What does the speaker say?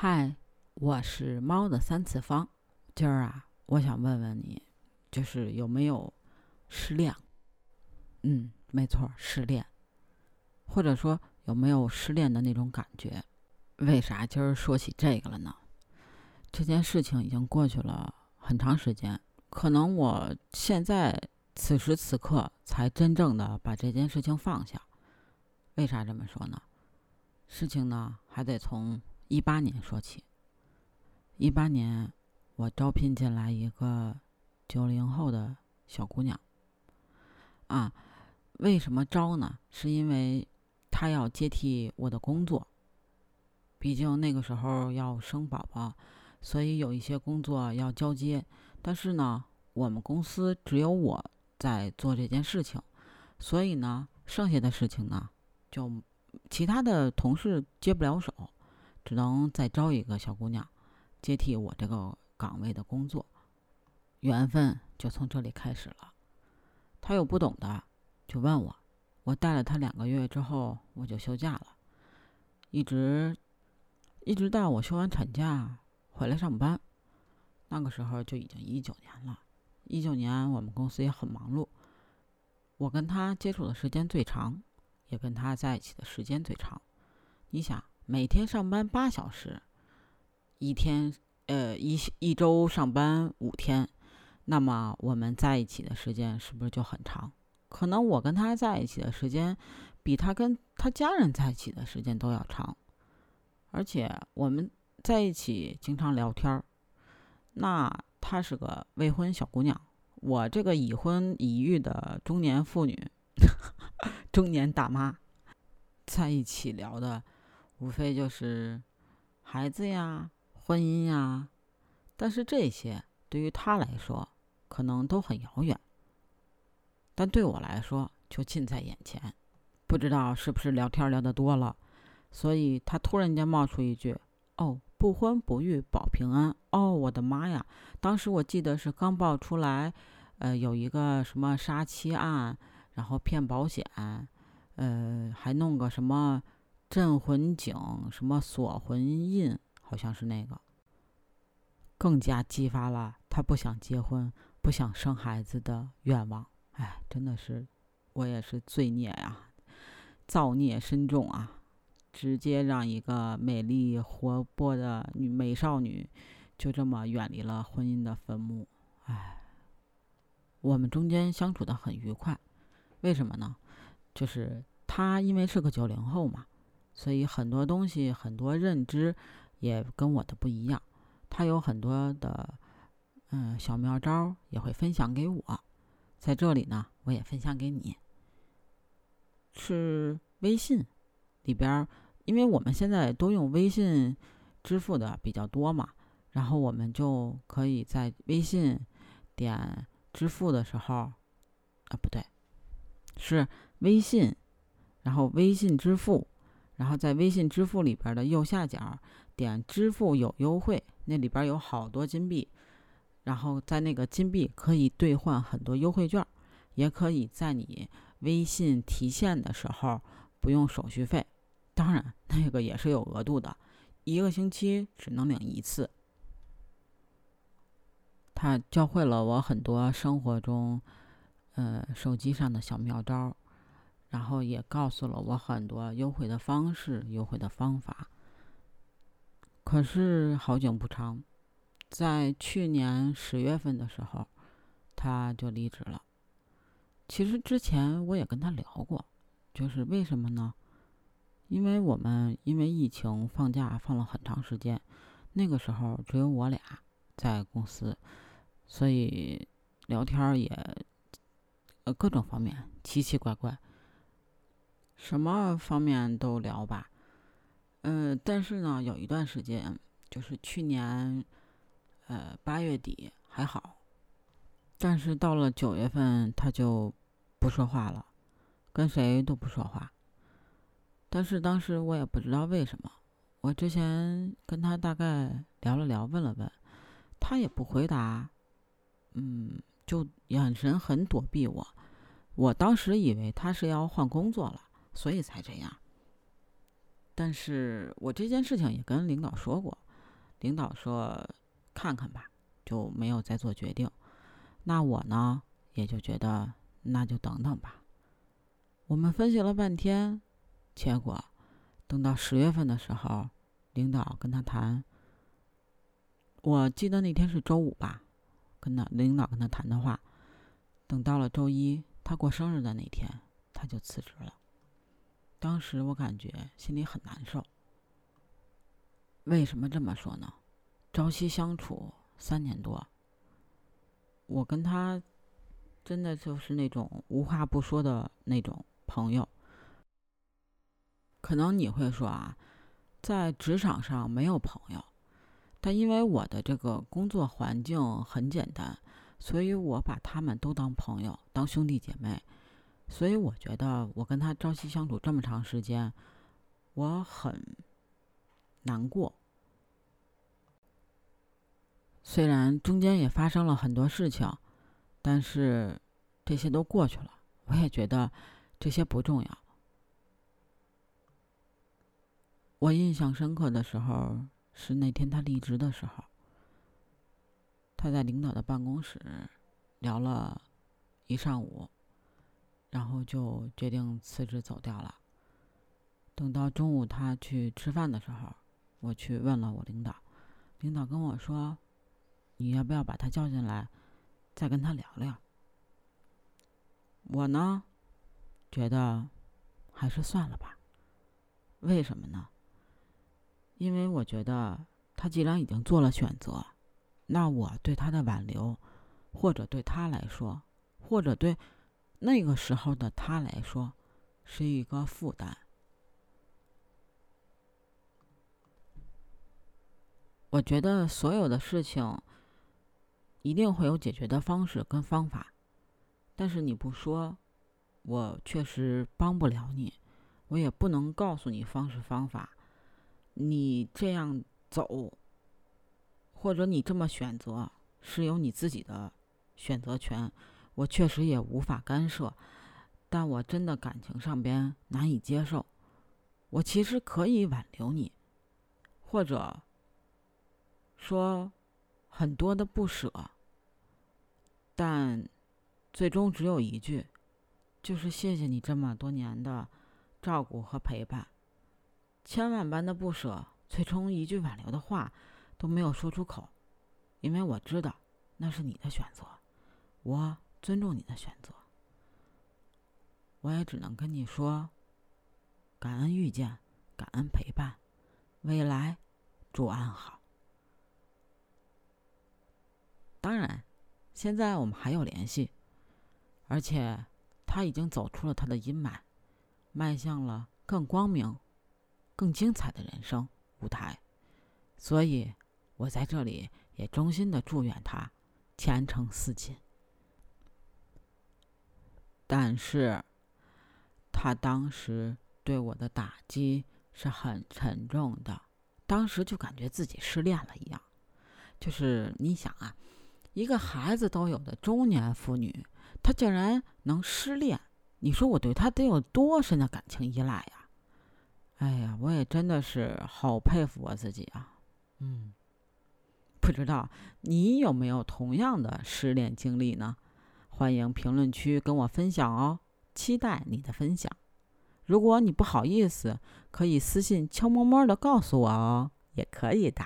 嗨，我是猫的三次方。今儿啊，我想问问你，就是有没有失恋？嗯，没错，失恋，或者说有没有失恋的那种感觉？为啥今儿说起这个了呢？这件事情已经过去了很长时间，可能我现在此时此刻才真正的把这件事情放下。为啥这么说呢？事情呢，还得从。一八年说起，一八年我招聘进来一个九零后的小姑娘，啊，为什么招呢？是因为她要接替我的工作，毕竟那个时候要生宝宝，所以有一些工作要交接。但是呢，我们公司只有我在做这件事情，所以呢，剩下的事情呢，就其他的同事接不了手。只能再招一个小姑娘，接替我这个岗位的工作，缘分就从这里开始了。他有不懂的，就问我。我带了他两个月之后，我就休假了，一直一直到我休完产假回来上班。那个时候就已经一九年了。一九年我们公司也很忙碌，我跟他接触的时间最长，也跟他在一起的时间最长。你想？每天上班八小时，一天呃一一周上班五天，那么我们在一起的时间是不是就很长？可能我跟他在一起的时间，比他跟他家人在一起的时间都要长。而且我们在一起经常聊天儿。那她是个未婚小姑娘，我这个已婚已育的中年妇女，中年大妈，在一起聊的。无非就是孩子呀、婚姻呀，但是这些对于他来说可能都很遥远，但对我来说就近在眼前。不知道是不是聊天聊得多了，所以他突然间冒出一句：“哦，不婚不育保平安。”哦，我的妈呀！当时我记得是刚爆出来，呃，有一个什么杀妻案，然后骗保险，呃，还弄个什么。镇魂井，什么锁魂印，好像是那个，更加激发了他不想结婚、不想生孩子的愿望。哎，真的是，我也是罪孽呀，造孽深重啊！直接让一个美丽活泼的女美少女，就这么远离了婚姻的坟墓。哎，我们中间相处的很愉快，为什么呢？就是他因为是个九零后嘛。所以很多东西、很多认知也跟我的不一样。他有很多的嗯小妙招，也会分享给我。在这里呢，我也分享给你。是微信里边，因为我们现在都用微信支付的比较多嘛，然后我们就可以在微信点支付的时候，啊不对，是微信，然后微信支付。然后在微信支付里边的右下角点支付有优惠，那里边有好多金币，然后在那个金币可以兑换很多优惠券，也可以在你微信提现的时候不用手续费，当然那个也是有额度的，一个星期只能领一次。他教会了我很多生活中，呃，手机上的小妙招。然后也告诉了我很多优惠的方式、优惠的方法。可是好景不长，在去年十月份的时候，他就离职了。其实之前我也跟他聊过，就是为什么呢？因为我们因为疫情放假放了很长时间，那个时候只有我俩在公司，所以聊天也呃各种方面奇奇怪怪。什么方面都聊吧，嗯，但是呢，有一段时间，就是去年，呃，八月底还好，但是到了九月份，他就不说话了，跟谁都不说话。但是当时我也不知道为什么，我之前跟他大概聊了聊，问了问，他也不回答，嗯，就眼神很躲避我。我当时以为他是要换工作了。所以才这样。但是我这件事情也跟领导说过，领导说看看吧，就没有再做决定。那我呢，也就觉得那就等等吧。我们分析了半天，结果等到十月份的时候，领导跟他谈。我记得那天是周五吧，跟他领导跟他谈的话，等到了周一，他过生日的那天，他就辞职了。当时我感觉心里很难受。为什么这么说呢？朝夕相处三年多，我跟他真的就是那种无话不说的那种朋友。可能你会说啊，在职场上没有朋友。但因为我的这个工作环境很简单，所以我把他们都当朋友，当兄弟姐妹。所以我觉得我跟他朝夕相处这么长时间，我很难过。虽然中间也发生了很多事情，但是这些都过去了。我也觉得这些不重要。我印象深刻的时候。是那天他离职的时候，他在领导的办公室聊了一上午，然后就决定辞职走掉了。等到中午他去吃饭的时候，我去问了我领导，领导跟我说：“你要不要把他叫进来，再跟他聊聊？”我呢，觉得还是算了吧。为什么呢？因为我觉得他既然已经做了选择，那我对他的挽留，或者对他来说，或者对那个时候的他来说，是一个负担。我觉得所有的事情一定会有解决的方式跟方法，但是你不说，我确实帮不了你，我也不能告诉你方式方法。你这样走，或者你这么选择，是有你自己的选择权，我确实也无法干涉。但我真的感情上边难以接受。我其实可以挽留你，或者说很多的不舍，但最终只有一句，就是谢谢你这么多年的照顾和陪伴。千万般的不舍，最终一句挽留的话都没有说出口，因为我知道那是你的选择，我尊重你的选择。我也只能跟你说，感恩遇见，感恩陪伴，未来祝安好。当然，现在我们还有联系，而且他已经走出了他的阴霾，迈向了更光明。更精彩的人生舞台，所以我在这里也衷心的祝愿他前程似锦。但是，他当时对我的打击是很沉重的，当时就感觉自己失恋了一样。就是你想啊，一个孩子都有的中年妇女，她竟然能失恋，你说我对她得有多深的感情依赖呀？哎呀，我也真的是好佩服我自己啊！嗯，不知道你有没有同样的失恋经历呢？欢迎评论区跟我分享哦，期待你的分享。如果你不好意思，可以私信悄摸摸的告诉我哦，也可以的。